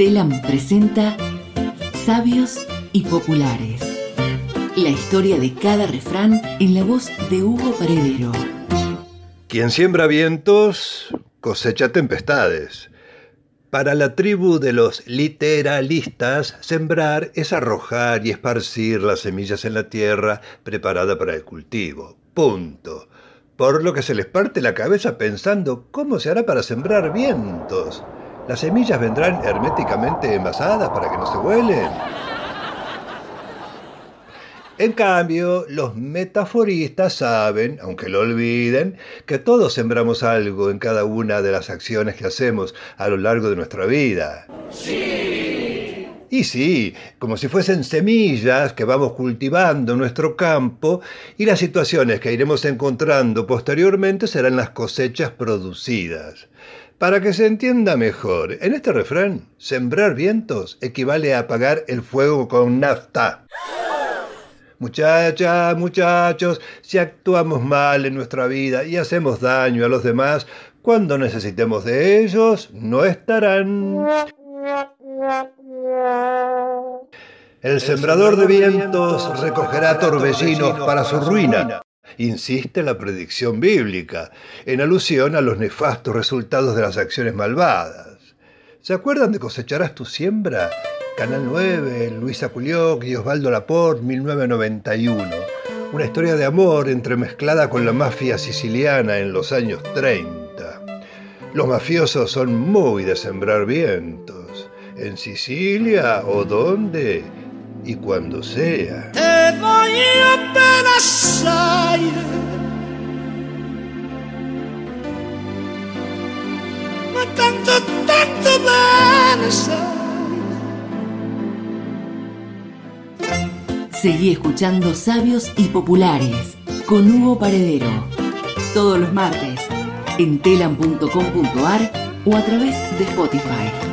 Telam presenta Sabios y Populares. La historia de cada refrán en la voz de Hugo Paredero. Quien siembra vientos cosecha tempestades. Para la tribu de los literalistas, sembrar es arrojar y esparcir las semillas en la tierra preparada para el cultivo. Punto. Por lo que se les parte la cabeza pensando cómo se hará para sembrar vientos. ¿Las semillas vendrán herméticamente envasadas para que no se huelen? En cambio, los metaforistas saben, aunque lo olviden, que todos sembramos algo en cada una de las acciones que hacemos a lo largo de nuestra vida. Sí. Y sí, como si fuesen semillas que vamos cultivando en nuestro campo y las situaciones que iremos encontrando posteriormente serán las cosechas producidas. Para que se entienda mejor, en este refrán, sembrar vientos equivale a apagar el fuego con nafta. Muchachas, muchachos, si actuamos mal en nuestra vida y hacemos daño a los demás, cuando necesitemos de ellos, no estarán. El sembrador de vientos recogerá torbellinos para su ruina insiste la predicción bíblica, en alusión a los nefastos resultados de las acciones malvadas. ¿Se acuerdan de Cosecharás tu siembra? Canal 9, Luisa Culioc y Osvaldo Laporte, 1991. Una historia de amor entremezclada con la mafia siciliana en los años 30. Los mafiosos son muy de sembrar vientos. ¿En Sicilia o dónde? Y cuando sea. tanto, tanto Seguí escuchando Sabios y Populares con Hugo Paredero. Todos los martes en telam.com.ar o a través de Spotify.